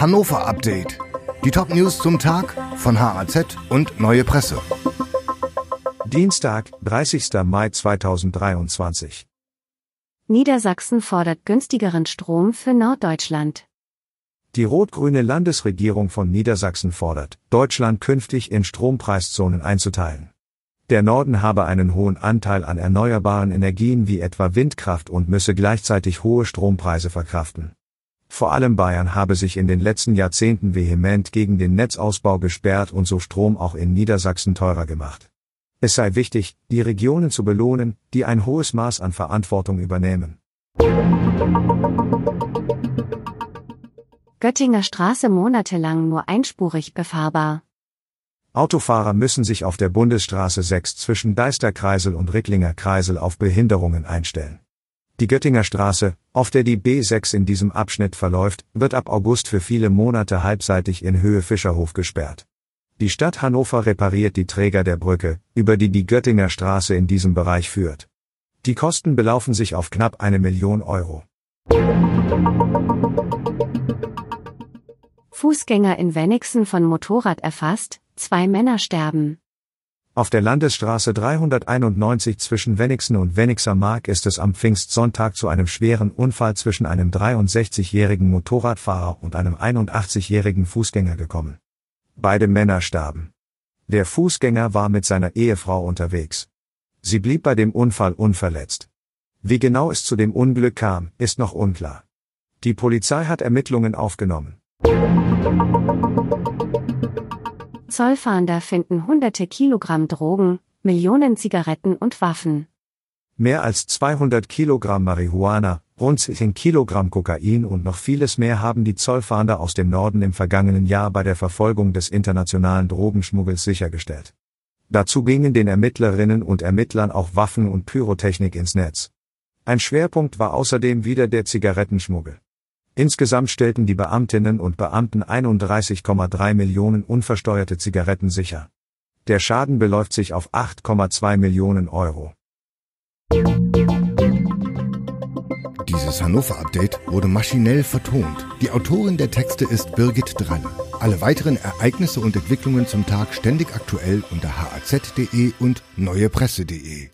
Hannover Update. Die Top-News zum Tag von HAZ und Neue Presse. Dienstag, 30. Mai 2023. Niedersachsen fordert günstigeren Strom für Norddeutschland. Die rot-grüne Landesregierung von Niedersachsen fordert, Deutschland künftig in Strompreiszonen einzuteilen. Der Norden habe einen hohen Anteil an erneuerbaren Energien wie etwa Windkraft und müsse gleichzeitig hohe Strompreise verkraften. Vor allem Bayern habe sich in den letzten Jahrzehnten vehement gegen den Netzausbau gesperrt und so Strom auch in Niedersachsen teurer gemacht. Es sei wichtig, die Regionen zu belohnen, die ein hohes Maß an Verantwortung übernehmen. Göttinger Straße monatelang nur einspurig befahrbar. Autofahrer müssen sich auf der Bundesstraße 6 zwischen Deisterkreisel und Ricklinger Kreisel auf Behinderungen einstellen. Die Göttinger Straße, auf der die B6 in diesem Abschnitt verläuft, wird ab August für viele Monate halbseitig in Höhe Fischerhof gesperrt. Die Stadt Hannover repariert die Träger der Brücke, über die die Göttinger Straße in diesem Bereich führt. Die Kosten belaufen sich auf knapp eine Million Euro. Fußgänger in Wenigsen von Motorrad erfasst, Zwei Männer sterben. Auf der Landesstraße 391 zwischen Wenigsen und Wenigser Mark ist es am Pfingstsonntag zu einem schweren Unfall zwischen einem 63-jährigen Motorradfahrer und einem 81-jährigen Fußgänger gekommen. Beide Männer starben. Der Fußgänger war mit seiner Ehefrau unterwegs. Sie blieb bei dem Unfall unverletzt. Wie genau es zu dem Unglück kam, ist noch unklar. Die Polizei hat Ermittlungen aufgenommen. Zollfahnder finden hunderte Kilogramm Drogen, Millionen Zigaretten und Waffen. Mehr als 200 Kilogramm Marihuana, rund 10 Kilogramm Kokain und noch vieles mehr haben die Zollfahnder aus dem Norden im vergangenen Jahr bei der Verfolgung des internationalen Drogenschmuggels sichergestellt. Dazu gingen den Ermittlerinnen und Ermittlern auch Waffen und Pyrotechnik ins Netz. Ein Schwerpunkt war außerdem wieder der Zigarettenschmuggel. Insgesamt stellten die Beamtinnen und Beamten 31,3 Millionen unversteuerte Zigaretten sicher. Der Schaden beläuft sich auf 8,2 Millionen Euro. Dieses Hannover-Update wurde maschinell vertont. Die Autorin der Texte ist Birgit Drann. Alle weiteren Ereignisse und Entwicklungen zum Tag ständig aktuell unter haz.de und neuepresse.de.